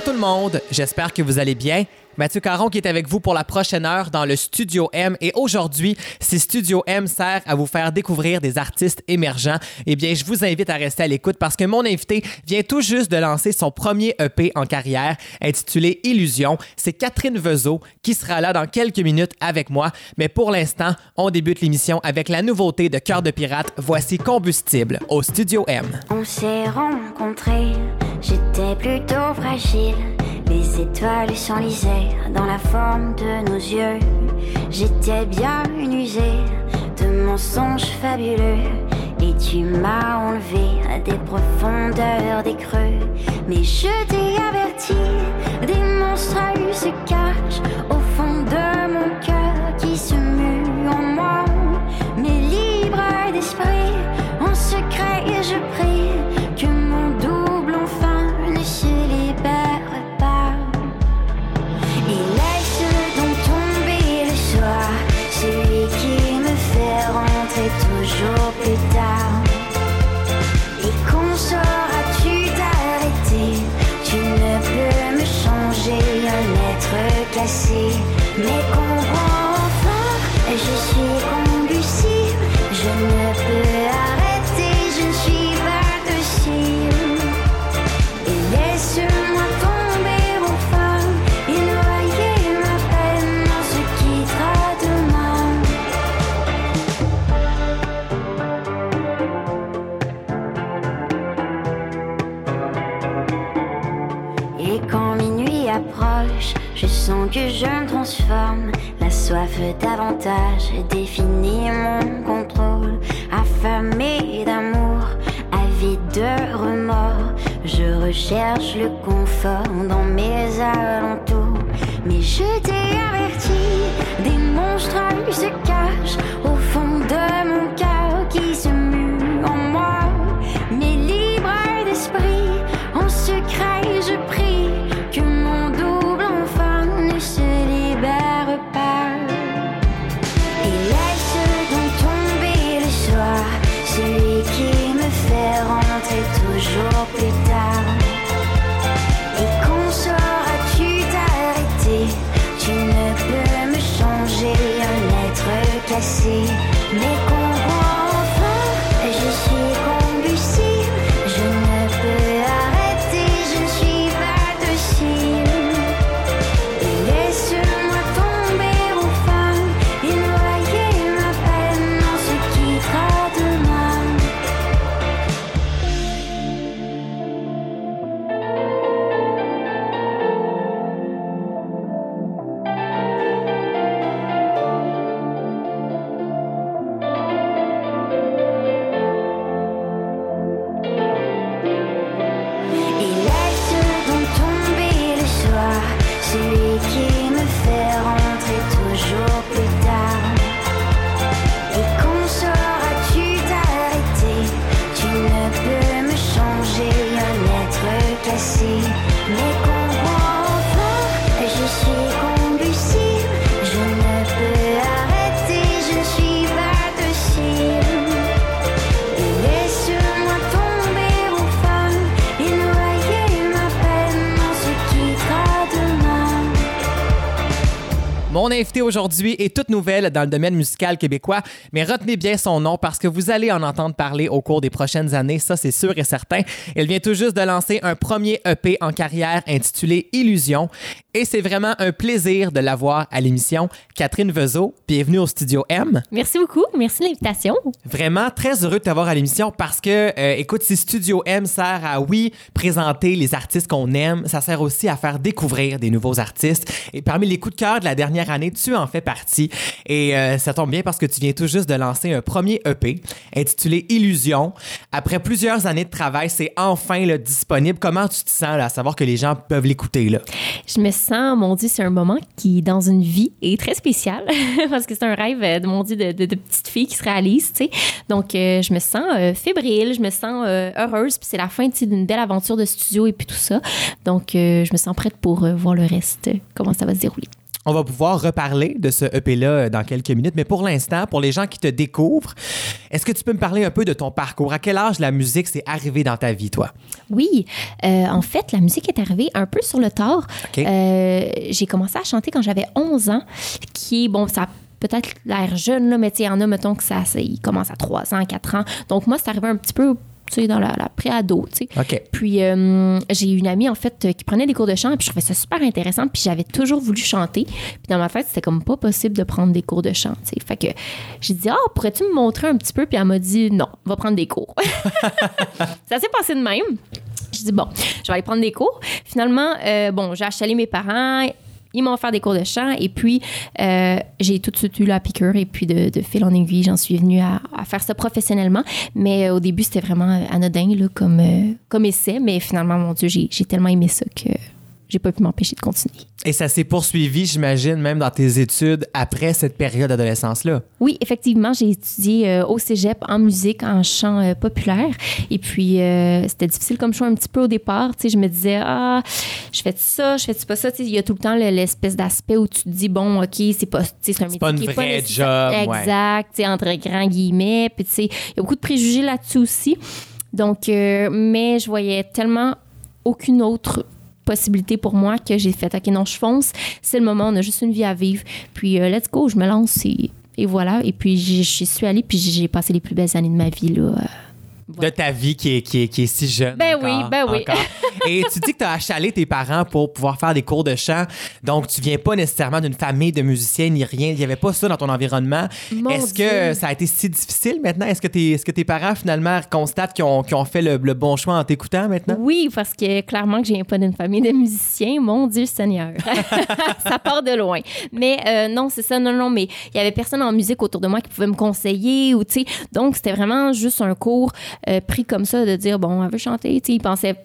Bonjour tout le monde, j'espère que vous allez bien. Mathieu Caron qui est avec vous pour la prochaine heure dans le Studio M et aujourd'hui, si Studio M sert à vous faire découvrir des artistes émergents, eh bien, je vous invite à rester à l'écoute parce que mon invité vient tout juste de lancer son premier EP en carrière intitulé Illusion. C'est Catherine Vezeau qui sera là dans quelques minutes avec moi, mais pour l'instant, on débute l'émission avec la nouveauté de Cœur de pirate. Voici Combustible au Studio M. On s'est rencontrés, j'étais plutôt fragile. Les étoiles s'enlisaient dans la forme de nos yeux. J'étais bien usée de mensonges fabuleux. Et tu m'as enlevé des profondeurs des creux. Mais je t'ai averti, des monstres se cachent au fond de mon cœur qui se mue en moi. Mais libre d'esprit, être cassé. Davantage. Définit Mon invité aujourd'hui est toute nouvelle dans le domaine musical québécois, mais retenez bien son nom parce que vous allez en entendre parler au cours des prochaines années, ça c'est sûr et certain. Elle vient tout juste de lancer un premier EP en carrière intitulé Illusion et c'est vraiment un plaisir de l'avoir à l'émission. Catherine Vezeau, bienvenue au Studio M. Merci beaucoup. Merci de l'invitation. Vraiment très heureux de t'avoir à l'émission parce que, euh, écoute, si Studio M sert à, oui, présenter les artistes qu'on aime, ça sert aussi à faire découvrir des nouveaux artistes. Et parmi les coups de cœur de la dernière année, tu en fais partie. Et euh, ça tombe bien parce que tu viens tout juste de lancer un premier EP intitulé Illusion. Après plusieurs années de travail, c'est enfin là, disponible. Comment tu te sens à savoir que les gens peuvent l'écouter? Je me sens, mon Dieu, c'est un moment qui, dans une vie, est très spécial parce que c'est un rêve euh, mon Dieu de, de- petite fille qui se réalise. Donc, euh, je me sens fébrile, je me sens heureuse, puis c'est la fin d'une belle aventure de studio et puis tout ça. Donc, je me sens prête pour voir le reste, comment ça va se dérouler. On va pouvoir reparler de ce EP-là dans quelques minutes, mais pour l'instant, pour les gens qui te découvrent, est-ce que tu peux me parler un peu de ton parcours? À quel âge la musique s'est arrivée dans ta vie, toi? Oui, euh, en fait, la musique est arrivée un peu sur le tard. Euh, j'ai commencé à chanter quand j'avais 11 ans, qui bon, ça a peut-être l'air jeune, là, mais tu sais, il y en a, mettons, que ça, ça- il commence à 3 ans, 4 ans. Donc, moi, c'est arrivé un petit peu, tu sais, dans la, la pré-ado, tu sais. Puis euh, j'ai une amie en fait euh, qui prenait des cours de chant, puis je trouvais ça super intéressant, puis j'avais toujours voulu chanter. Puis dans ma tête, c'était comme pas possible de prendre des cours de chant, tu sais. Fait que j'ai dit "Ah, pourrais-tu me montrer un petit peu? Puis elle m'a dit "Non, va prendre des cours." ça s'est passé de même. Je dis bon, je vais aller prendre des cours. Finalement, euh, bon, j'ai achalé mes parents. Ils m'ont offert des cours de chant et puis euh, j'ai tout de suite eu la piqûre et puis de, fil en aiguille, j'en suis venue à, faire ça professionnellement. Mais euh, au début, c'était vraiment anodin euh, comme essai. Mais finalement, mon Dieu, j'ai tellement aimé ça que j'ai pas pu m'empêcher de continuer. Et ça s'est poursuivi, j'imagine, même dans tes études après cette période d'adolescence-là. Oui, effectivement, j'ai étudié euh, au cégep en musique, en chant euh, populaire. Et puis, euh, c'était difficile comme choix un petit peu au départ. Tu sais, je me disais, ah, je fais ça, je fais pas ça. Tu sais, il y a tout le temps le- l'espèce d'aspect où tu te dis, bon, OK, c'est pas, tu sais, c'est un métier pas une qui est vraie job, ouais. Exact, tu sais, entre grands guillemets. Puis, tu sais, il y a beaucoup de préjugés là-dessus aussi. Donc, mais je voyais tellement aucune autre possibilité pour moi que j'ai fait. OK non je fonce. C'est le moment on a juste une vie à vivre. Puis euh, let's go je me lance et, voilà. Et puis j'y suis allée puis j'ai passé les plus belles années de ma vie là De ta vie qui est, qui est, qui est si jeune. Ben encore, oui, ben oui. Et tu dis que tu as achalé tes parents pour pouvoir faire des cours de chant. Donc, tu viens pas nécessairement d'une famille de musiciens ni rien. Il n'y avait pas ça dans ton environnement. Est-ce que ça a été si difficile maintenant? Est-ce que, tes- est-ce que tes parents, finalement, constatent qu'ils ont, ont fait le, le bon choix en t'écoutant maintenant? Oui, parce que clairement que je viens pas d'une famille de musiciens. Mon Dieu Seigneur. ça part de loin. Mais euh, non, c'est ça. Non, non, mais il y avait personne en musique autour de moi qui pouvait me conseiller ou, tu sais. Donc, c'était vraiment juste un cours euh, pris comme ça de dire, bon, elle veut chanter. Tu sais, ils pensaient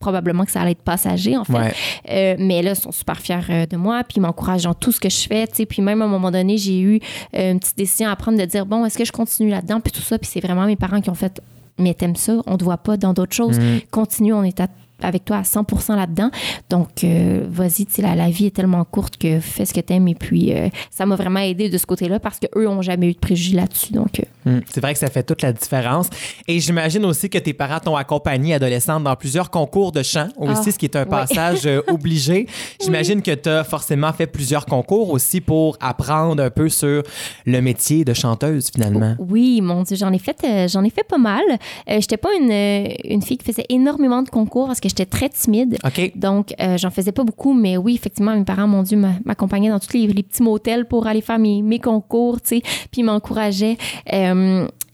probablement que ça allait être passager, en fait. Ouais. Euh, mais là, ils sont super fiers euh, de moi, puis ils m'encouragent dans tout ce que je fais, tu sais. Puis même à un moment donné, j'ai eu une petite décision à prendre de dire, bon, est-ce que je continue là-dedans, puis tout ça. Puis c'est vraiment mes parents qui ont fait, mais t'aimes ça, on te voit pas dans d'autres choses. Continue, on est à- avec toi à 100% là-dedans. Donc, euh, vas-y, tu sais, la, la vie est tellement courte que fais ce que t'aimes. Et puis, euh, ça m'a vraiment aidé de ce côté-là parce qu'eux ont jamais eu de préjugés là-dessus. Donc, euh, Hmm. C'est vrai que ça fait toute la différence. Et j'imagine aussi que tes parents t'ont accompagné adolescente dans plusieurs concours de chant aussi, Ah, ce qui est un oui. passage euh, obligé. J'imagine que tu as forcément fait plusieurs concours aussi pour apprendre un peu sur le métier de chanteuse finalement. Oui, mon Dieu, j'en ai fait, euh, j'en ai fait pas mal. Euh, j'étais pas une, euh, une fille qui faisait énormément de concours parce que j'étais très timide. OK. Donc, euh, j'en faisais pas beaucoup, mais oui, effectivement, mes parents, mon Dieu, m'a- m'accompagnaient dans tous les, les petits motels pour aller faire mes, mes concours, tu sais, puis ils m'encourageaient. Euh,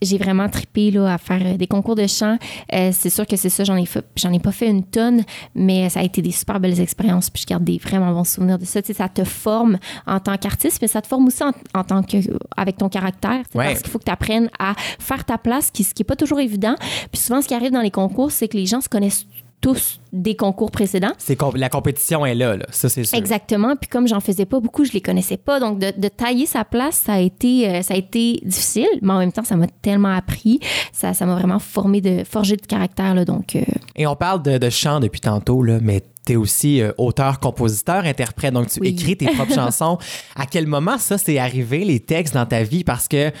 j'ai vraiment trippé là, à faire euh, des concours de chant. Euh, c'est sûr que c'est ça, j'en ai, fait- j'en ai pas fait une tonne, mais ça a été des super belles expériences, puis je garde des vraiment bons souvenirs de ça. Tu sais, ça te forme en tant qu'artiste, mais ça te forme aussi en, en tant que avec ton caractère. Ouais. Parce qu'il faut que tu apprennes à faire ta place, qui, ce qui est pas toujours évident. Puis souvent, ce qui arrive dans les concours, c'est que les gens se connaissent tous des concours précédents. C'est com- la compétition est là, là. ça c'est sûr. Exactement. Puis comme j'en faisais pas beaucoup, je les connaissais pas. Donc de, de tailler sa place, ça a été euh, ça a été difficile, mais en même temps, ça m'a tellement appris. Ça ça m'a vraiment formé de forgé de caractère là. Donc euh, Et on parle de, de chant depuis tantôt, là, mais tu es aussi euh, auteur, compositeur, interprète, donc tu Oui. écris tes propres chansons. À quel moment ça s'est arrivé, les textes dans ta vie? Parce que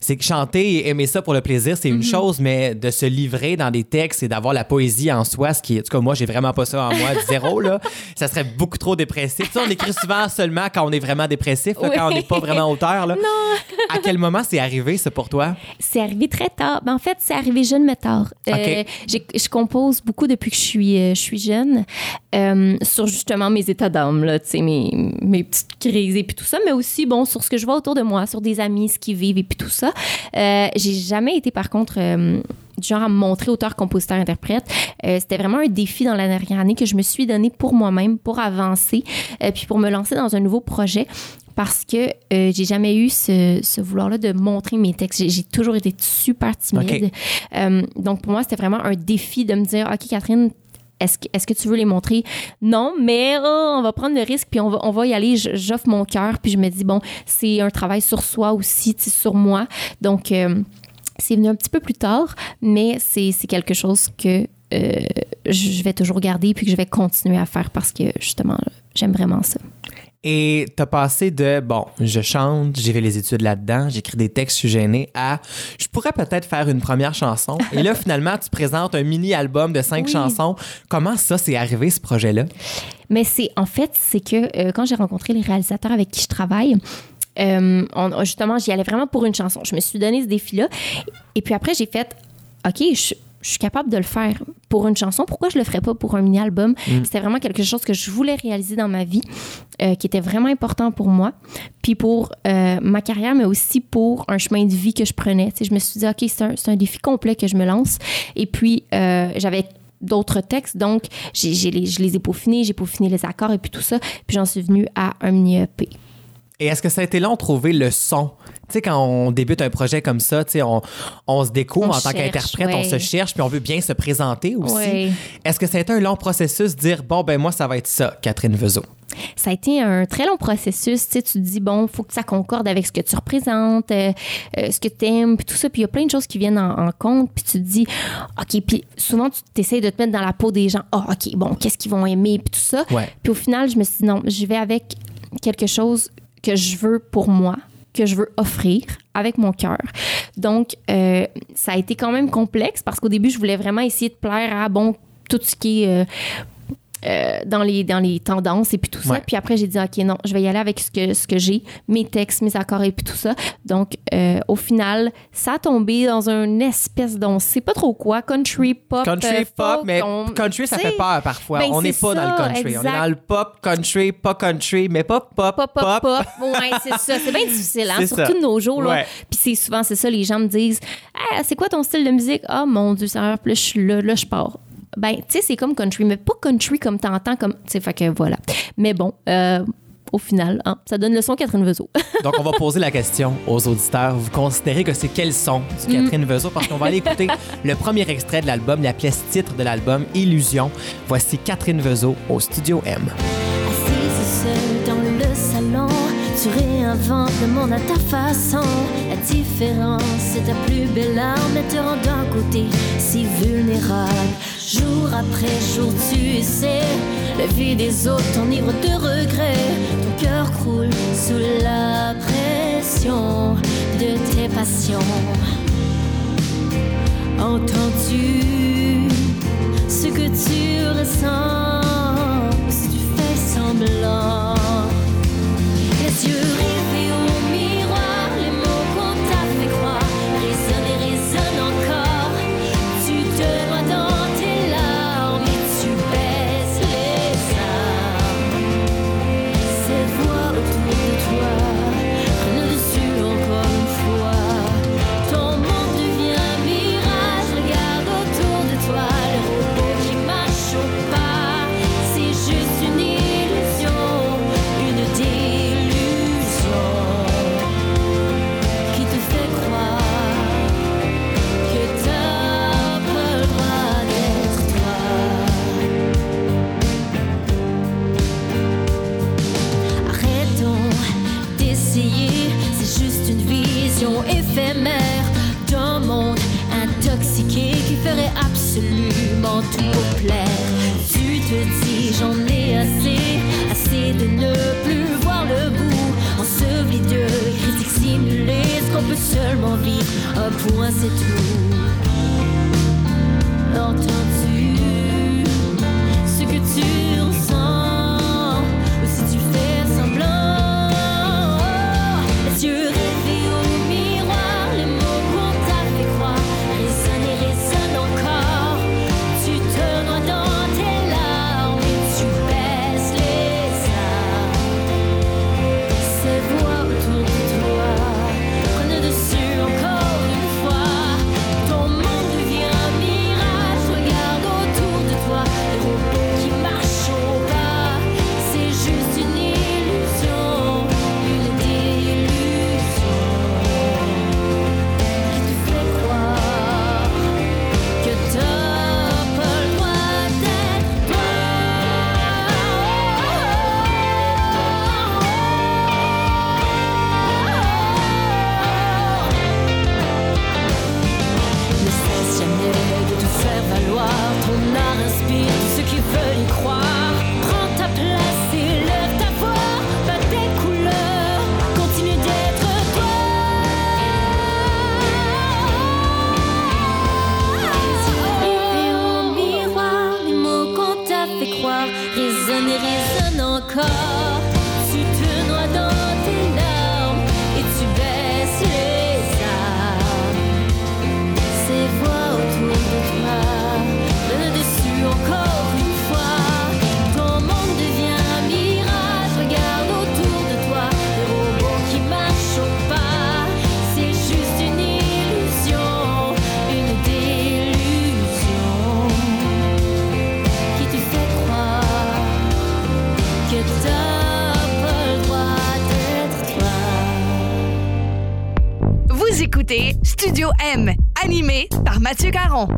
c'est que chanter et aimer ça pour le plaisir, c'est une chose, mais de se livrer dans des textes et d'avoir la poésie en soi, ce qui est, en tout cas, moi, j'ai vraiment pas ça en moi, zéro, là. Ça serait beaucoup trop dépressif. Tu sais, on écrit souvent seulement quand on est vraiment dépressif, là, Oui. quand on n'est pas vraiment auteur, là. À quel moment c'est arrivé, ça, pour toi? c'est arrivé très tard. Ben, en fait, c'est arrivé jeune mais tard. Euh, je compose beaucoup depuis que je suis, euh, je suis jeune euh, sur justement mes états d'âme, là, tu sais, mes, mes petites crises et puis tout ça, mais aussi, bon, sur ce que je vois autour de moi, sur des amis, ce qu'ils vivent et puis tout ça. Euh, j'ai jamais été, par contre, euh, du genre à me montrer auteur, compositeur, interprète. Euh, C'était vraiment un défi dans la dernière année que je me suis donné pour moi-même, pour avancer, puis pour me lancer dans un nouveau projet parce que euh, j'ai jamais eu ce, ce vouloir-là de montrer mes textes. J'ai- toujours été super timide. Euh, donc, pour moi, c'était vraiment un défi de me dire, OK, Catherine, est-ce que, est-ce que tu veux les montrer? Non, mais oh, on va prendre le risque, puis on va, on va y aller. J'offre mon cœur, puis je me dis, bon, c'est un travail sur soi aussi, sur moi. Donc, euh, c'est venu un petit peu plus tard, mais c'est c'est quelque chose que euh, je vais toujours garder, puis que je vais continuer à faire parce que, justement, j'aime vraiment ça. Et t'as passé de, bon, je chante, j'ai fait les études là-dedans, j'écris des textes, je suis gênée, à, je pourrais peut-être faire une première chanson. Et là, finalement, tu présentes un mini-album de cinq Oui. chansons. Comment ça s'est arrivé, ce projet-là? Mais c'est en fait, c'est que euh, quand j'ai rencontré les réalisateurs avec qui je travaille, euh, on- justement, j'y allais vraiment pour une chanson. Je me suis donné ce défi-là. Et puis après, j'ai fait OK, je, je suis capable de le faire pour une chanson. Pourquoi je le ferais pas pour un mini-album? C'était vraiment quelque chose que je voulais réaliser dans ma vie, euh, qui était vraiment important pour moi. Puis pour euh, ma carrière, mais aussi pour un chemin de vie que je prenais. Tu sais, je me suis dit, OK, c'est un, c'est un défi complet que je me lance. Et puis, euh, j'avais d'autres textes, donc j'ai, j'ai les- je les ai peaufinés, j'ai peaufiné les accords et puis tout ça. Puis j'en suis venue à un mini E EP. Et est-ce que ça a été long de trouver le son? Tu sais, quand on débute un projet comme ça, tu sais, on, on se découvre On en tant qu'interprète, on se cherche, puis on veut bien se présenter aussi. Ouais. Est-ce que ça a été un long processus de dire, bon, ben moi, ça va être ça, Catherine Vezeau? ça a été un très long processus. Tu sais, tu te dis, bon, faut que ça concorde avec ce que tu représentes, euh, euh, ce que tu aimes, puis tout ça. Puis il y a plein de choses qui viennent en, en compte. Puis tu te dis, OK, puis souvent, tu essaies de te mettre dans la peau des gens. Ah, OK, bon, qu'est-ce qu'ils vont aimer, puis tout ça. Ouais. Puis au final, je me suis dit, non, je vais avec quelque chose que je veux pour moi que je veux offrir avec mon cœur. Donc, euh, ça a été quand même complexe parce qu'au début, je voulais vraiment essayer de plaire à, bon, tout ce qui est... euh, euh, dans, les, dans les tendances et puis tout ça. Ouais. Puis après, j'ai dit, OK, non, je vais y aller avec ce que, ce que j'ai, mes textes, mes accords et puis tout ça. Donc, euh, au final, ça a tombé dans une espèce dont c'est pas trop quoi, country pop. Country euh, pop, mais on- country, ça fait peur parfois. ben, on n'est pas dans le ça, country. On est exact. dans le pop, country, pas country, mais pas pop, Pop, pop. pop, pop. Ouais, c'est ça. C'est bien difficile, hein, surtout ça. de nos jours. Là. Ouais. Puis c'est souvent, c'est ça, les gens me disent Ah, c'est quoi ton style de musique Ah, mon Dieu, ça là, je suis là, là, je pars. Ben, tu sais, c'est comme country, mais pas country comme t'entends, comme. Tu sais, fait que voilà. Mais bon, euh, au final, hein, ça donne le son Catherine Vezeau. Donc, on va poser la question aux auditeurs. Vous considérez que c'est quel son du Mm. Catherine Vezeau? Parce qu'on va aller écouter le premier extrait de l'album, la pièce titre de l'album, Illusion. Voici Catherine Vezeau au Studio M. Assise seule dans le salon, tu réinventes le monde à ta façon. La différence, c'est ta plus belle arme, elle te rend d'un côté si vulnérable. Jour après jour, tu sais, la vie des autres t'enivre de regrets. Ton cœur croule sous la pression de tes passions. Entends-tu ce que tu ressens? Si tu fais semblant? Seulement vivre, un point c'est tout. Mathieu Caron.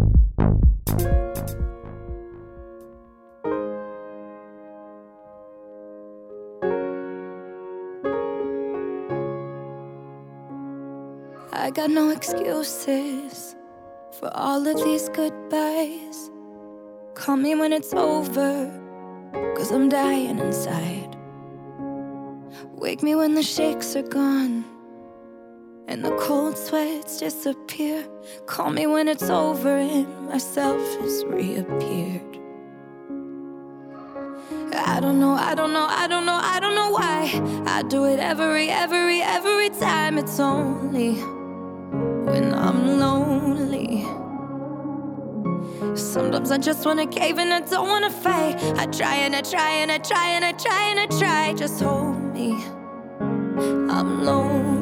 I got no excuses for all of these goodbyes. Call me when it's over, cause I'm dying inside. Wake me when the shakes are gone and the cold sweats disappear. Call me when it's over and myself has reappeared. I don't know, I don't know, I don't know, I don't know why. I do it every, every, every time. It's only when I'm lonely. Sometimes I just wanna cave and I don't wanna fight. I try and I try and I try and I try and I try. Just hold me. I'm lonely.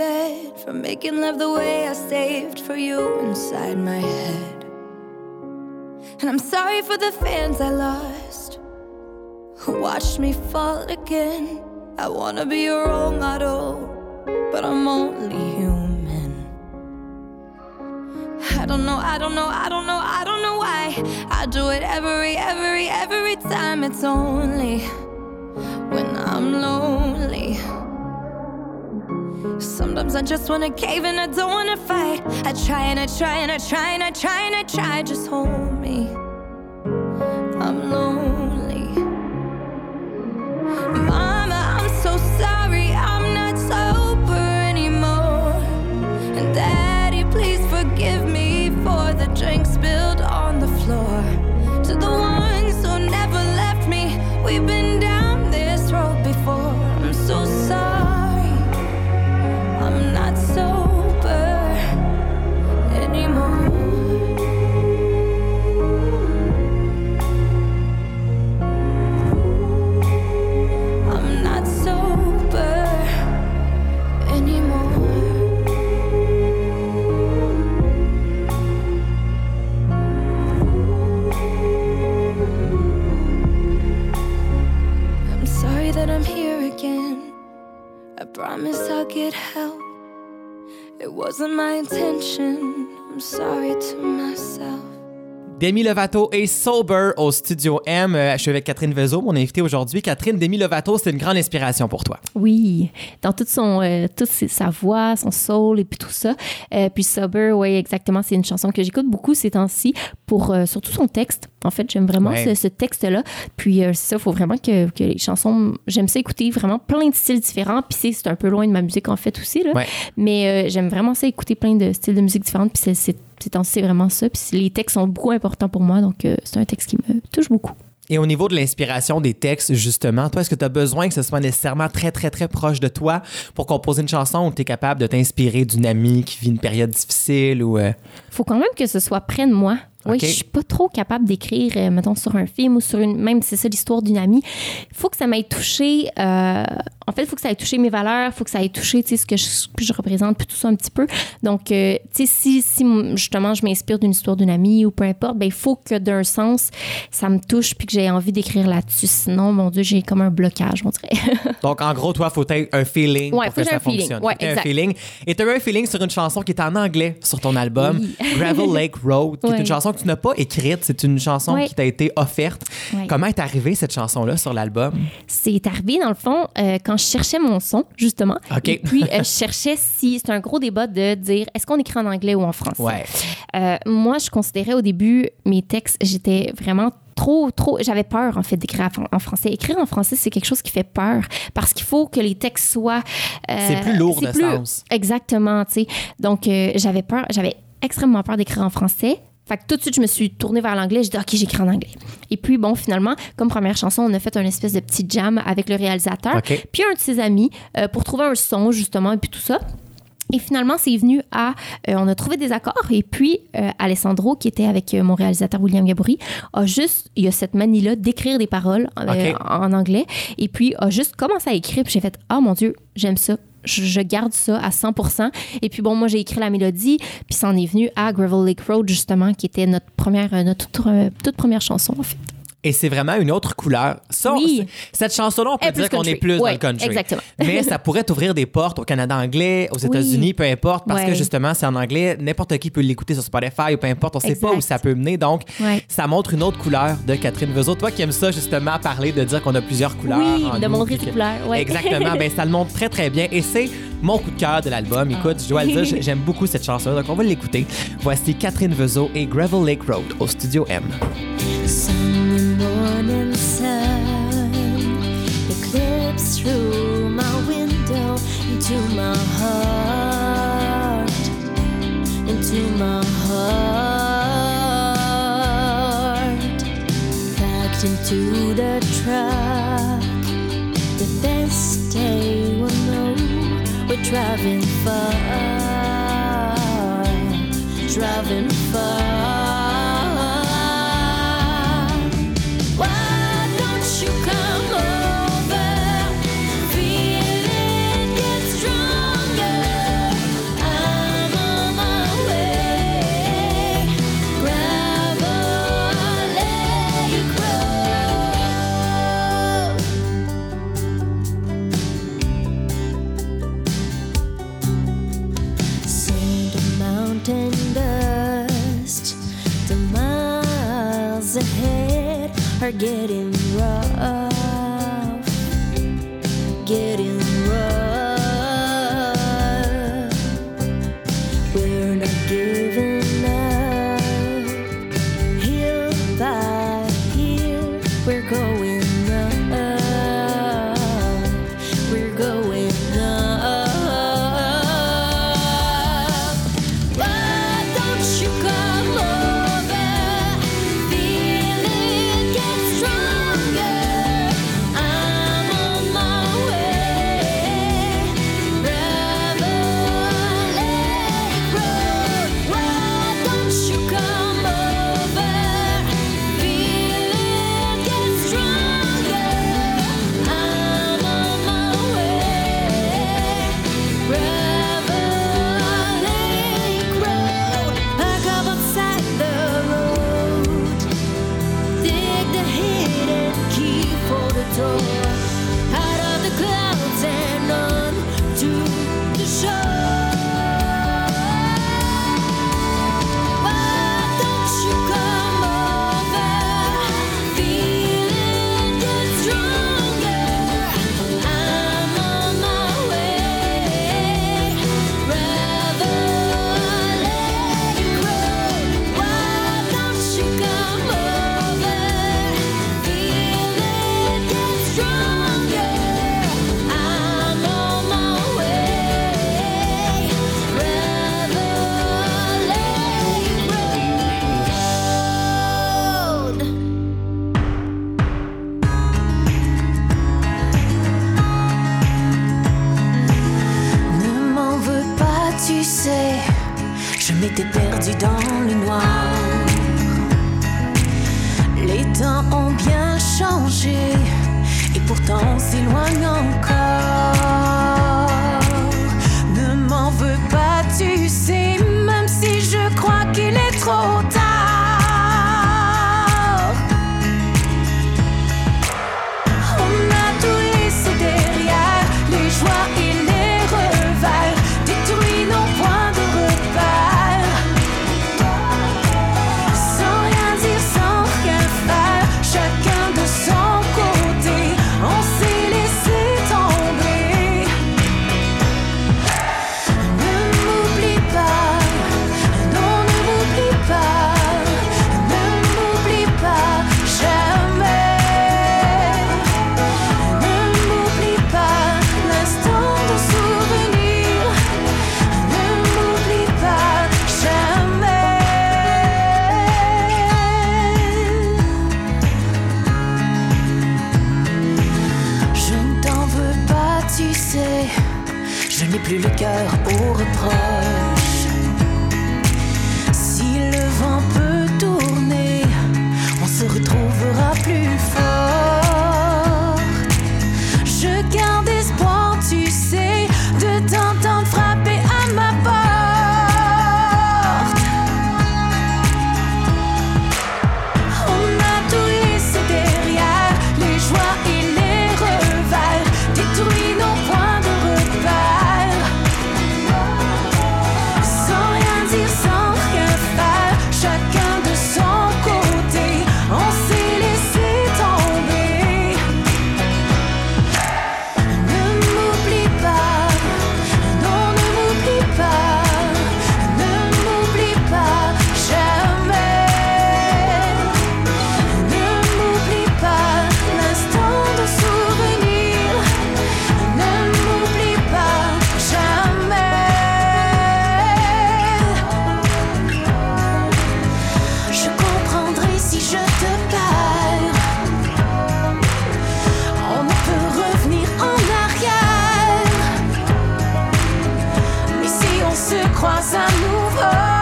bed, for making love the way I saved for you inside my head. And I'm sorry for the fans I lost, who watched me fall again. I wanna be your role model, but I'm only human. I don't know, I don't know, I don't know, I don't know why. I do it every, every, every time. It's only when I'm lonely. Sometimes I just wanna cave and I don't wanna fight. I try and I try and I try and I try and I try. Just hold me. I'm lonely. I'm sorry to myself. Demi Lovato est sober au studio M. Euh, Je suis avec Catherine Vezo, mon invitée aujourd'hui. Catherine, Demi Lovato, c'est une grande inspiration pour toi. Oui, dans toute son, euh, toute sa voix, son soul et puis tout ça. Euh, puis Sober, oui, exactement, c'est une chanson que j'écoute beaucoup ces temps-ci pour euh, surtout son texte. En fait, j'aime vraiment Ouais. ce, ce texte-là. Puis euh, c'est ça, il faut vraiment que, que les chansons, j'aime ça écouter vraiment plein de styles différents. Puis c'est- un peu loin de ma musique en fait aussi là. Ouais. Mais euh, j'aime vraiment ça écouter plein de styles de musique différents. Puis c'est vraiment ça. Puis les textes sont beaucoup importants pour moi, donc euh, c'est un texte qui me touche beaucoup. Et au niveau de l'inspiration des textes, justement, toi, est-ce que tu as besoin que ce soit nécessairement très, très, très proche de toi pour composer une chanson ou tu es capable de t'inspirer d'une amie qui vit une période difficile ou. euh, faut quand même que ce soit près de moi. Oui, OK. je suis pas trop capable d'écrire, euh, mettons, sur un film ou sur une. Même si c'est ça l'histoire d'une amie. Il faut que ça m'ait touché. euh, en fait, il faut que ça ait touché mes valeurs, il faut que ça ait touché, ce que je, que je représente, puis tout ça un petit peu. Donc, euh, tu sais, si, justement je m'inspire d'une histoire d'une amie ou peu importe, ben il faut que d'un sens, ça me touche puis que j'ai envie d'écrire là-dessus. Sinon, mon Dieu, j'ai comme un blocage, on dirait. Donc, en gros, toi, faut que t'aies un feeling Ouais, pour faut que que ça un feeling. fonctionne. Ouais, Faut t'aies un exact. feeling. Et tu as eu un feeling sur une chanson qui est en anglais sur ton album, Gravel Lake Road, qui est une chanson que tu n'as pas écrite. C'est une chanson qui t'a été offerte. Comment est arrivée cette chanson-là sur l'album? C'est arrivé, dans le fond, euh, quand je cherchais mon son, justement. Et puis, euh, je cherchais si. C'est un gros débat de dire est-ce qu'on écrit en anglais ou en français? Ouais. Euh, moi, je considérais au début mes textes, j'étais vraiment trop, trop. J'avais peur, en fait, d'écrire en- français. Écrire en français, c'est quelque chose qui fait peur parce qu'il faut que les textes soient. C'est plus lourd de plus- sens. Exactement, tu sais. Donc, j'avais peur, j'avais extrêmement peur d'écrire en français. Fait que tout de suite, je me suis tournée vers l'anglais. J'ai dit, OK, j'écris en anglais. Et puis, bon, finalement, comme première chanson, on a fait un espèce de petit jam avec le réalisateur. Puis un de ses amis euh, pour trouver un son, justement, et puis tout ça. Et finalement, c'est venu à. euh, on a trouvé des accords. Et puis, euh, Alessandro, qui était avec euh, mon réalisateur William Gabouri, a juste. Il y a cette manie-là d'écrire des paroles en anglais. Et puis, a juste commencé à écrire. Puis j'ai fait Ah mon Dieu, j'aime ça. Je, garde ça à 100% Et puis, bon, moi, j'ai écrit la mélodie. Puis, ça en est venu à Gravel Lake Road, justement, qui était notre première, euh, notre euh, toute première chanson, en fait. Et c'est vraiment une autre couleur. Ça, Oui. cette chanson-là, on peut dire qu'on est plus dans le country. exactement. Mais ça pourrait t'ouvrir des portes au Canada anglais, aux États-Unis, peu importe, parce que justement, c'est en anglais. N'importe qui peut l'écouter sur Spotify ou peu importe. On sait pas où ça peut mener. Donc, Ouais. ça montre une autre couleur de Catherine Vezeau. Toi qui aimes ça, justement, parler de dire qu'on a plusieurs couleurs. Oui, en de nous, montrer que- couleurs, ouais. Exactement. ben, ça le montre très, très bien. Et c'est mon coup de cœur de l'album. Écoute, je dois le dire, j'ai- j'aime beaucoup cette chanson. Donc, on va l'écouter. Voici Catherine Vezeau et Gravel Lake Road au Studio M. Morning sun eclipse through my window into my heart, into my heart, packed into the truck. The best day will know we're driving far, driving far. forgetting strong croise à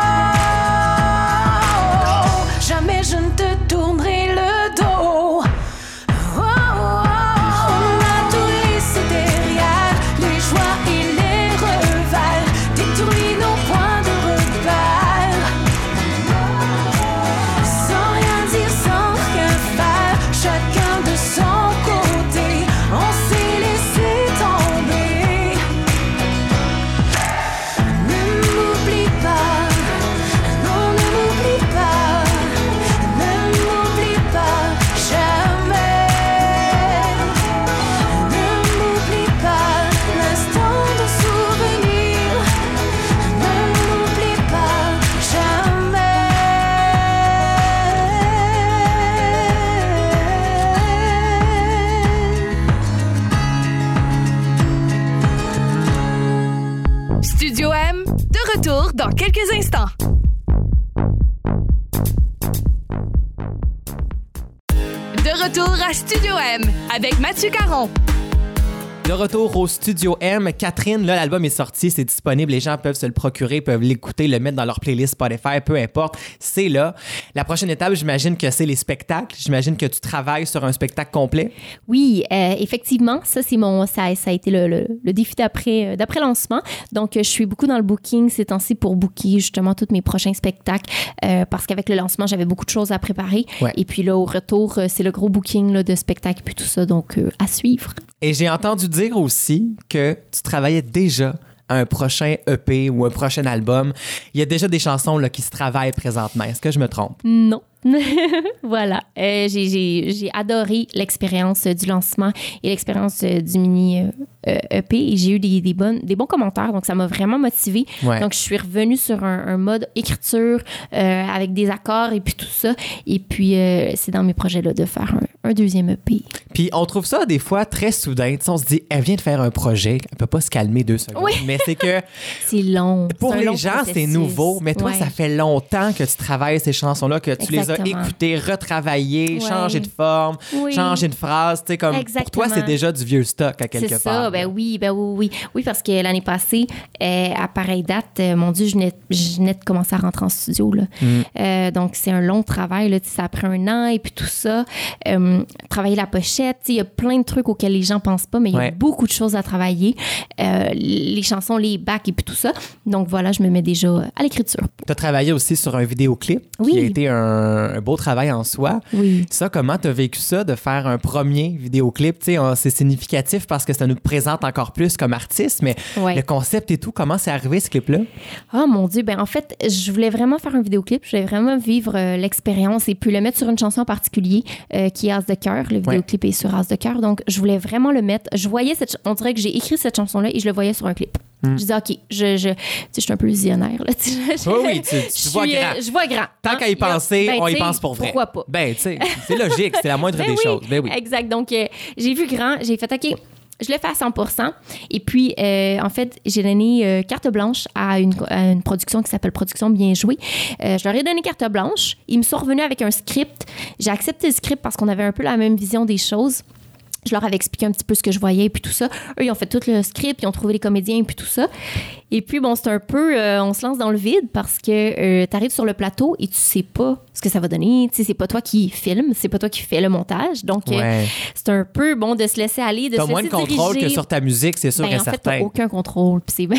retour à Studio M avec Mathieu Caron. De retour au Studio M, Catherine, là, l'album est sorti, c'est disponible, les gens peuvent se le procurer, peuvent l'écouter, le mettre dans leur playlist Spotify, peu importe, c'est là. La prochaine étape, j'imagine que c'est les spectacles. J'imagine que tu travailles sur un spectacle complet. Oui, euh, effectivement, ça c'est mon, ça, ça a été le, le- le défi d'après, euh, d'après lancement. Donc, euh, je suis beaucoup dans le booking ces temps-ci pour booker justement tous mes prochains spectacles euh, parce qu'avec le lancement, j'avais beaucoup de choses à préparer. Ouais. Et puis là, au retour, c'est le gros booking là, de spectacles puis tout ça, donc à suivre. Et j'ai entendu dire aussi que tu travaillais déjà à un prochain EP ou un prochain album. Il y a déjà des chansons là, qui se travaillent présentement. Est-ce que je me trompe? Non. voilà. Euh, j'ai- j'ai j'ai adoré l'expérience du lancement et l'expérience euh, du mini euh, euh, EP et j'ai eu des, des, bonnes, des bons commentaires. Donc, ça m'a vraiment motivée. Ouais. Donc, je suis revenue sur un, un mode écriture euh, avec des accords et puis tout ça. Et puis, euh, c'est dans mes projets là de faire un, un deuxième EP. Puis on trouve ça des fois très soudain. Tu sais, on se dit, elle vient de faire un projet, elle peut pas se calmer deux secondes. Oui. Mais c'est que C'est long. pour les long gens, c'est nouveau. Mais toi, Ouais. ça fait longtemps que tu travailles ces chansons-là, que tu les les as Exactement. Ouais. changées de forme, Oui. changé une phrase. Tu sais, comme pour toi, Exactement. c'est déjà du vieux stock à quelque C'est part. ça, ben oui, ben oui, oui. Oui, parce que l'année passée, euh, à pareille date, euh, mon Dieu, je venais, je venais de commencer à rentrer en studio. Là. Mm. Euh, donc, c'est un long travail. Là, ça a pris un an et puis tout ça. Euh, travailler la pochette, il y a plein de trucs auxquels les gens pensent pas, mais il y a Ouais. beaucoup de choses à travailler. Les chansons, les bacs et puis tout ça. Donc, voilà, je me mets déjà à l'écriture. Tu as travaillé aussi sur un vidéoclip Oui. qui a été un, un beau travail en soi. Oui. Ça, comment tu as vécu ça de faire un premier vidéoclip? Tu sais, on- c'est significatif parce que ça nous présente encore plus comme artiste, mais Ouais. le concept et tout, comment c'est arrivé ce clip-là? Oh mon Dieu, ben en fait, je voulais vraiment faire un vidéoclip, je voulais vraiment vivre euh, l'expérience et puis le mettre sur une chanson en particulier euh, qui est As de cœur. Le vidéoclip est sur As de cœur, donc je voulais vraiment le mettre. Je voyais cette, on dirait que j'ai écrit cette chanson-là et je le voyais sur un clip. Je disais, OK, je, je, je suis un peu visionnaire, là. tu sais, Oui, oui, tu- tu je vois suis, grand. je vois grand. Tant hein. qu'à y penser, ben, on y pense pour vrai. Pourquoi pas? Ben, tu sais, c'est logique, c'est la moindre Ben des oui, choses. Ben oui. Exact. Donc, euh, j'ai vu grand, j'ai fait OK. Je le fais à 100 Et puis, euh, en fait, j'ai donné euh, carte blanche à une, à une production qui s'appelle Production Bien Jouée. Euh, je leur ai donné carte blanche. Ils me sont revenus avec un script. J'ai accepté le script parce qu'on avait un peu la même vision des choses. Je leur avais expliqué un petit peu ce que je voyais et puis tout ça. Eux, ils ont fait tout le script, ils ont trouvé les comédiens et puis tout ça. Et puis, bon, c'est un peu, euh, on se lance dans le vide parce que tu arrives sur le plateau et tu sais pas ce que ça va donner. Tu sais, c'est pas toi qui filme, c'est pas toi qui fais le montage. Donc, euh, Ouais. c'est un peu bon de se laisser aller, de T'as se moins de laisser contrôle diriger. que sur ta musique, c'est sûr Ben, et en fait, certain. t'as aucun contrôle. Puis c'est bien,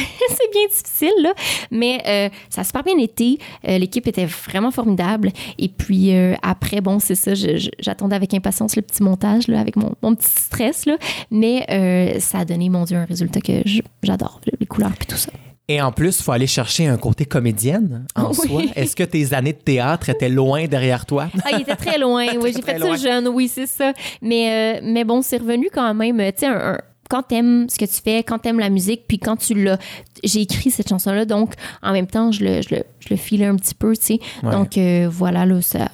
difficile, là. Mais euh, ça a super bien été. Euh, L'équipe était vraiment formidable. Et puis euh, après, bon, c'est ça. J'attendais avec impatience le petit montage, là, avec mon, mon petit stress, là. Mais euh, ça a donné, mon Dieu, un résultat que j'adore. Les couleurs puis tout ça. Et en plus, il faut aller chercher un côté comédienne en Oui. soi. Est-ce que tes années de théâtre étaient loin derrière toi? Ah, il était très loin. Oui, j'ai fait loin. ça jeune, oui, c'est ça. Mais, euh, mais bon, c'est revenu quand même. Tu sais, un- un- quand t'aimes ce que tu fais, quand t'aimes la musique, puis quand tu l'as. J'ai écrit cette chanson-là, donc en même temps, je le, je le, je le filais un petit peu, tu sais. Ouais. Donc euh, voilà, là, ça,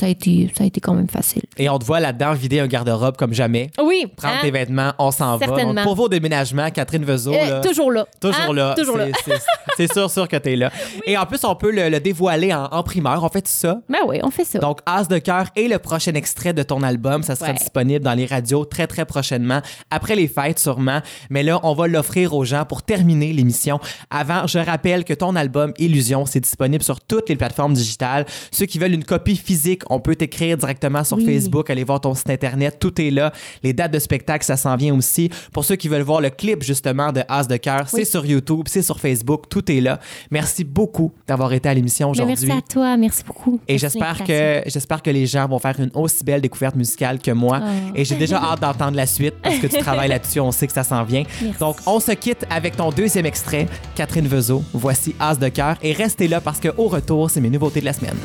ça, a été, ça a été quand même facile. Et on te voit là-dedans vider un garde-robe comme jamais. Oui, Prendre hein? tes vêtements, on s'en va. Certainement. Donc, pour vos déménagements, Catherine Vezeau, Euh, là, toujours là. Toujours Hein? là. Toujours là. C'est- sûr, sûr que t'es là. Et en plus, on peut le, le dévoiler en, en primeur. On fait ça. Ben oui, on fait ça. Donc, As de cœur et le prochain extrait de ton album, ça sera Ouais. disponible dans les radios très, très prochainement, après les fêtes sûrement. Mais là, on va l'offrir aux gens pour terminer l'émission. Avant, je rappelle que ton album Illusion, c'est disponible sur toutes les plateformes digitales. Ceux qui veulent une copie physique, on peut t'écrire directement sur Oui. Facebook, aller voir ton site internet, tout est là. Les dates de spectacle, ça s'en vient aussi. Pour ceux qui veulent voir le clip justement de As de cœur, c'est sur YouTube, c'est sur Facebook, tout est là. Merci beaucoup d'avoir été à l'émission Ben, aujourd'hui. merci à toi, merci beaucoup. Et j'espère que j'espère que les gens vont faire une aussi belle découverte musicale que moi. Oh. Et j'ai déjà hâte d'entendre la suite parce que tu travailles là-dessus, on sait que ça s'en vient. Merci. Donc on se quitte avec ton deuxième extrait, Catherine Vezeau. Voici As de cœur et restez là parce que au retour, c'est mes nouveautés de la semaine.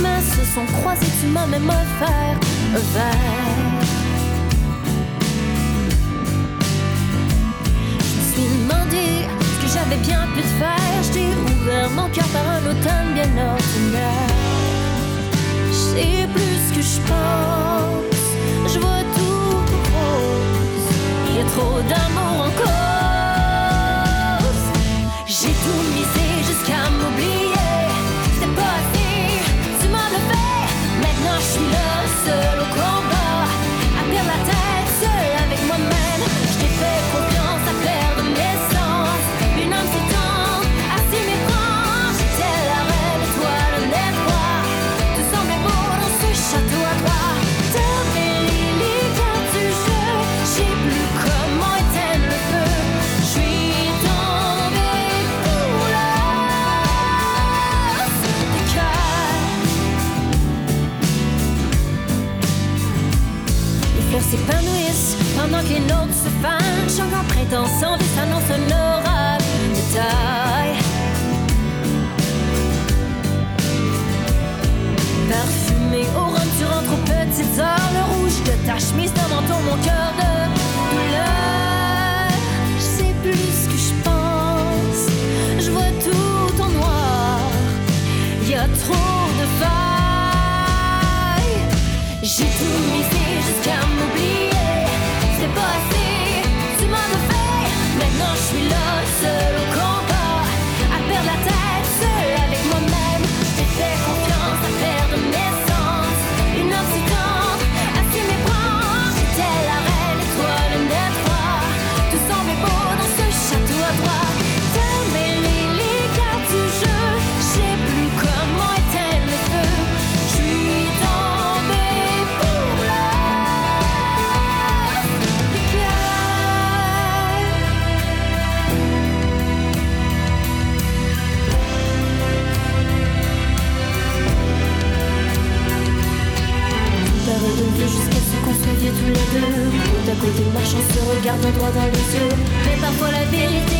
Chemins se sont croisés, tu m'as même offert un verre. Je me suis demandé ce que j'avais bien pu te faire, je t'ai ouvert mon cœur par un automne bien ordinaire. Je sais plus que je pense, je vois tout rose, il y a trop d'amour en Printemps sans vie un orage à côté marchant se regardant droit dans les yeux. Mais parfois la vérité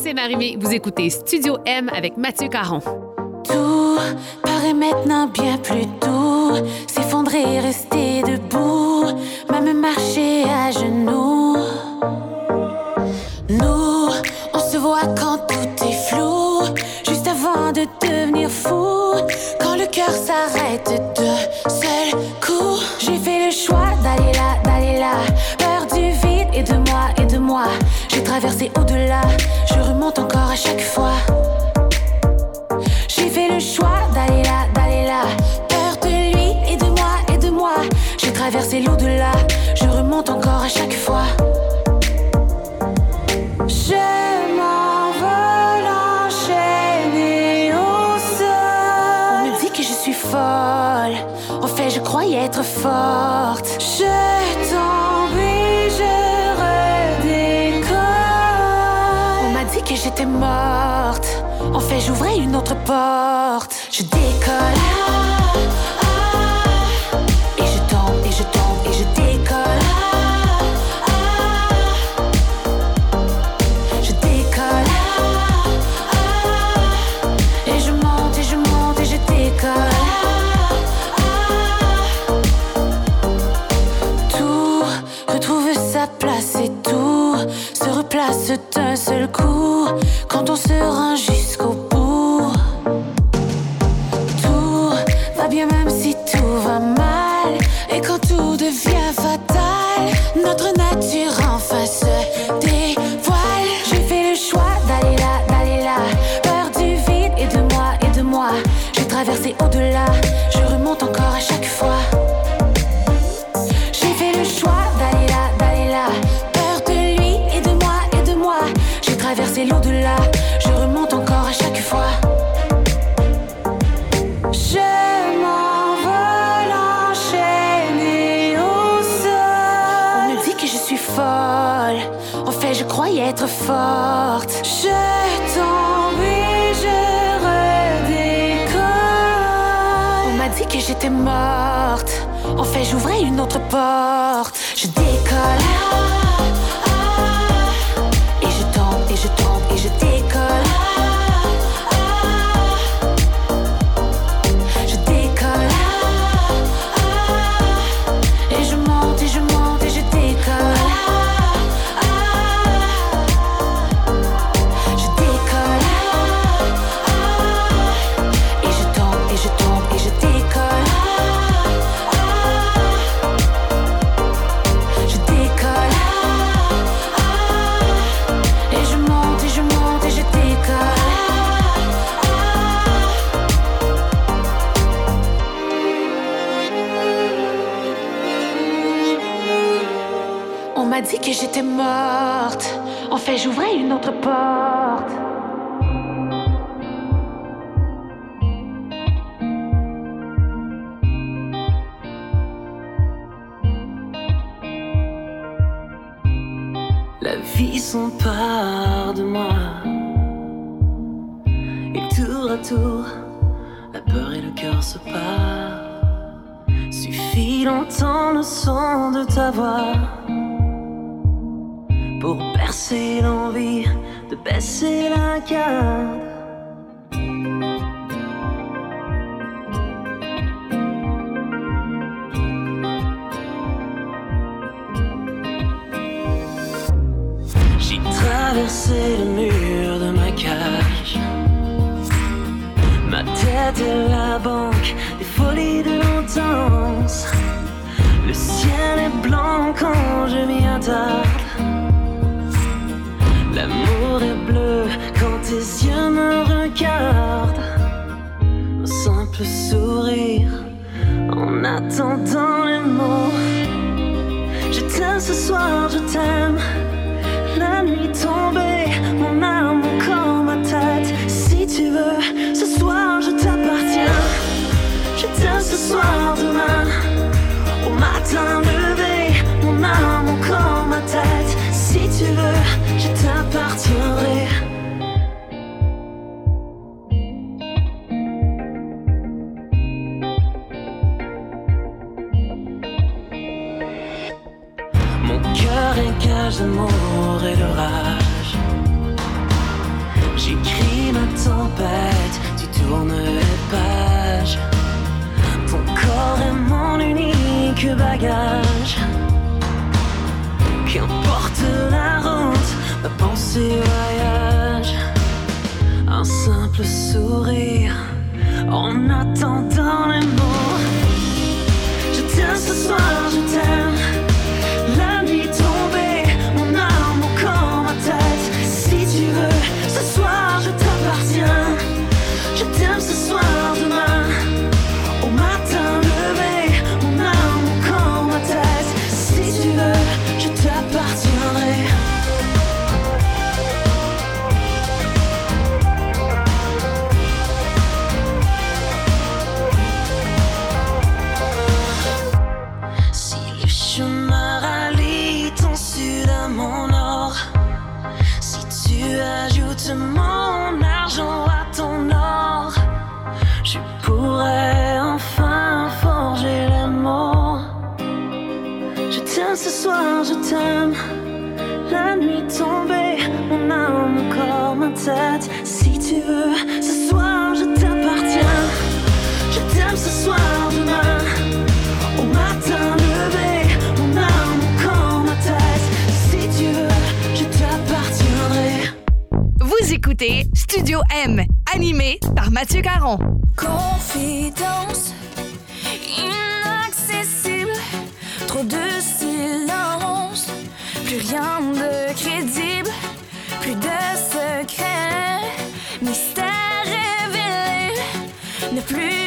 C'est Marie-Mé. Vous écoutez Studio M avec Mathieu Caron. Tout paraît maintenant bien plus doux. S'effondrer, rester debout, même marcher à genoux. Nous, on se voit quand tout est flou, juste avant de devenir fou. Quand le cœur s'arrête de J'ai traversé au-delà, je remonte encore à chaque fois. J'ouvrais une autre porte. Je décolle. Et je tombe, et je tombe, et je décolle. Je décolle. Et je monte, et je monte, et je décolle. Tout retrouve sa place et tout se replace d'un seul coup quand on se rend m'a dit que j'étais morte. En fait, j'ouvrais une autre porte. La vie s'empare de moi. Et tour à tour, la peur et le cœur se parent. Suffit d'entendre le son de ta voix l'envie de baisser la garde. J'ai traversé le mur de ma cage. Ma tête est la banque des folies de l'entence. Le ciel est blanc quand je m'y attaque. attendant les mots. Je t'aime ce soir, je t'aime. La nuit tombée, mon âme, mon corps, ma tête. Si tu veux, ce soir je t'appartiens. Je t'aime ce soir. nuages d'amour et de. J'écris ma tempête, tu tournes les pages. Ton corps est mon unique bagage. Qu'importe la route, ma pensée voyage. Un simple sourire en attendant les mots. Je tiens ce soir, je Animé par Mathieu Caron. Confidence inaccessible, trop de silence, plus rien de crédible, plus de secret, mystère révélé, ne plus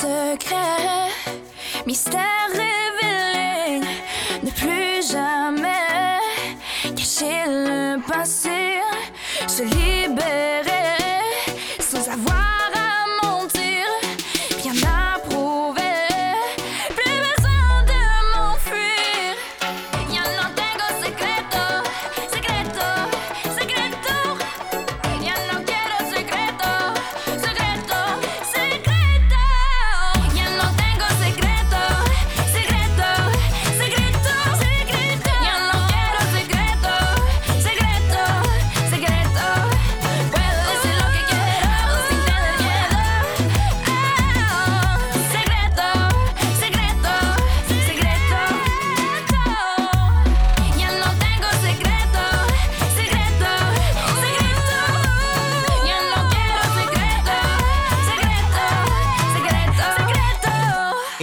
secret, mystère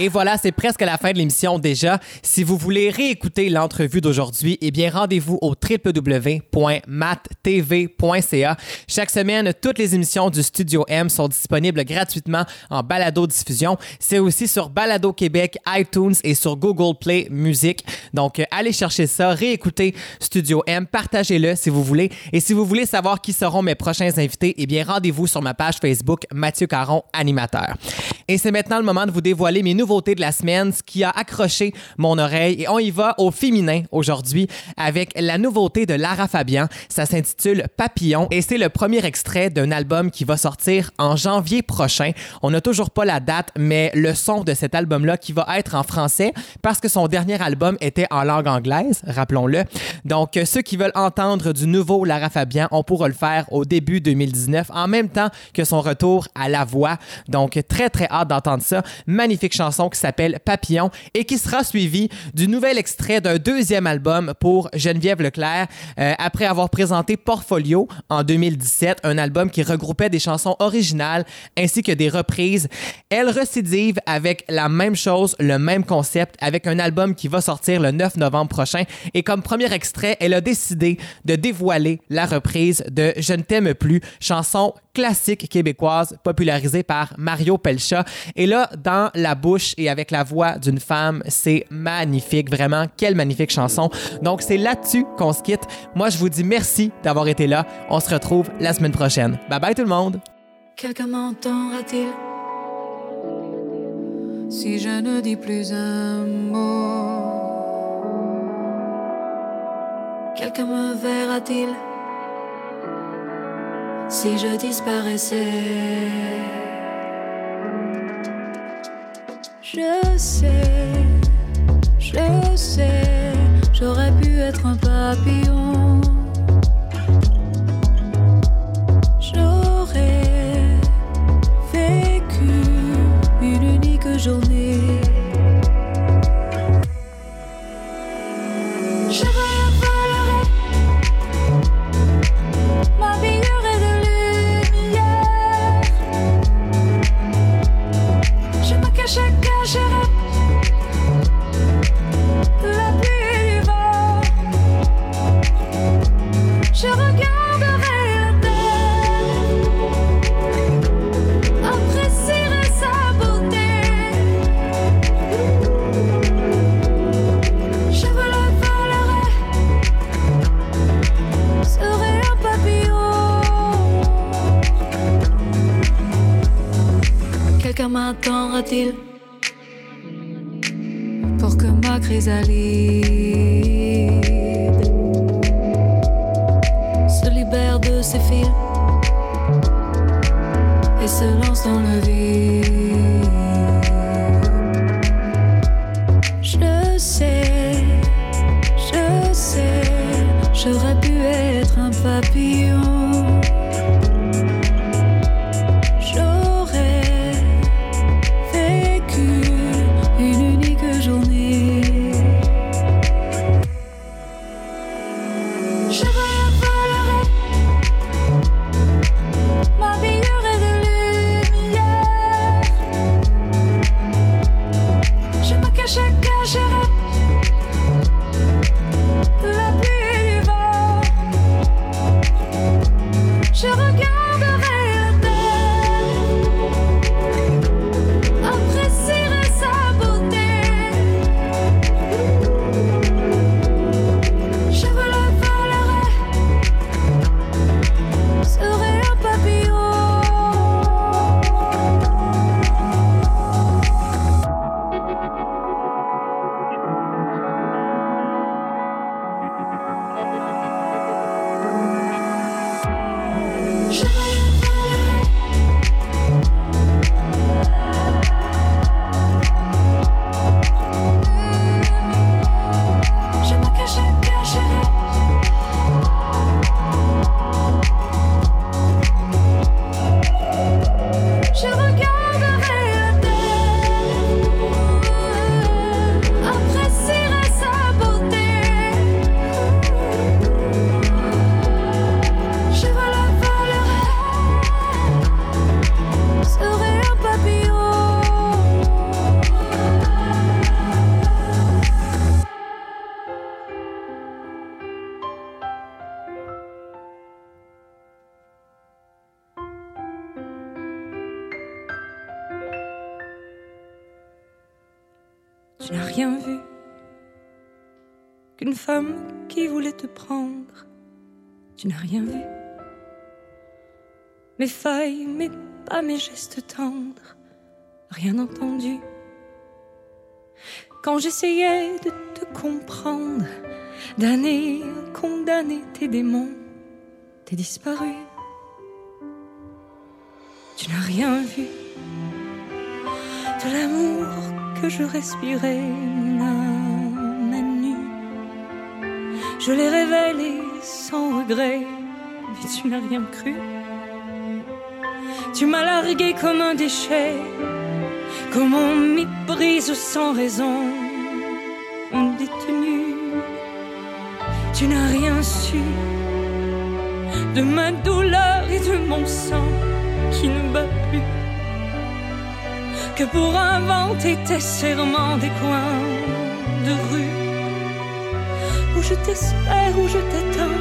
Et voilà, c'est presque la fin de l'émission déjà. Si vous voulez réécouter l'entrevue d'aujourd'hui, eh bien, rendez-vous au www.mattv.ca. Chaque semaine, toutes les émissions du Studio M sont disponibles gratuitement en balado-diffusion. C'est aussi sur Balado Québec, iTunes et sur Google Play Music. Donc, euh, allez chercher ça, réécoutez Studio M, partagez-le si vous voulez. Et si vous voulez savoir qui seront mes prochains invités, eh bien, rendez-vous sur ma page Facebook Mathieu Caron, animateur. Et c'est maintenant le moment de vous dévoiler mes de la semaine, ce qui a accroché mon oreille. Et on y va au féminin aujourd'hui avec la nouveauté de Lara Fabian. Ça s'intitule Papillon et c'est le premier extrait d'un album qui va sortir en janvier prochain. On n'a toujours pas la date, mais le son de cet album-là qui va être en français parce que son dernier album était en langue anglaise, rappelons-le. Donc, ceux qui veulent entendre du nouveau Lara Fabian, on pourra le faire au début 2019 en même temps que son retour à la voix. Donc, très, très hâte d'entendre ça. Magnifique chanson qui s'appelle Papillon et qui sera suivie du nouvel extrait d'un deuxième album pour Geneviève Leclerc euh, après avoir présenté Portfolio en 2017, un album qui regroupait des chansons originales ainsi que des reprises. Elle récidive avec la même chose, le même concept, avec un album qui va sortir le 9 novembre prochain. Et comme premier extrait, elle a décidé de dévoiler la reprise de Je ne t'aime plus, chanson classique québécoise popularisée par Mario Pelcha. Et là, dans la bouche et avec la voix d'une femme, c'est magnifique, vraiment, quelle magnifique chanson. Donc, c'est là-dessus qu'on se quitte. Moi, je vous dis merci d'avoir été là. On se retrouve la semaine prochaine. Bye bye tout le monde. Quelqu'un m'entendra-t-il si je ne dis plus un mot? Quelqu'un me verra-t-il si je disparaissais? Je sais, je sais, j'aurais pu être un papillon. J'aurais vécu une unique journée. Tu n'as rien vu. Mes failles, mes pas, mes gestes tendres. Rien entendu. Quand j'essayais de te comprendre, d'années condamner tes démons, t'es disparu. Tu n'as rien vu de l'amour que je respirais, Je l'ai révélé sans regret, mais tu n'as rien cru. Tu m'as largué comme un déchet, comme on méprise sans raison, un détenu. Tu n'as rien su de ma douleur et de mon sang qui ne bat plus que pour inventer tes serments des coins de rue où je t'espère, où je t'attends.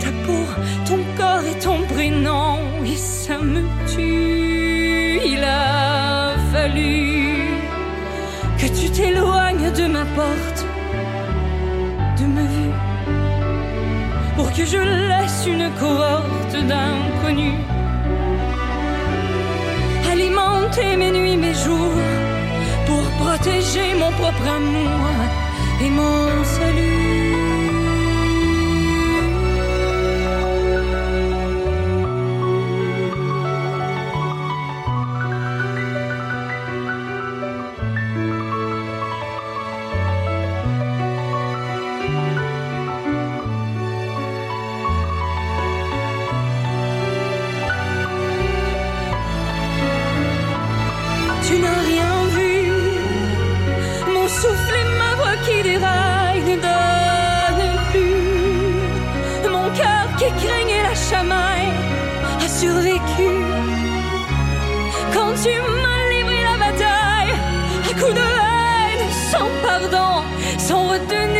Ta peau, ton corps et ton prénom, et ça me tue. Il a fallu que tu t'éloignes de ma porte, de ma vue, pour que je laisse une cohorte d'inconnus alimenter mes nuits, mes jours, pour protéger mon propre amour et mon salut. Sans retenue,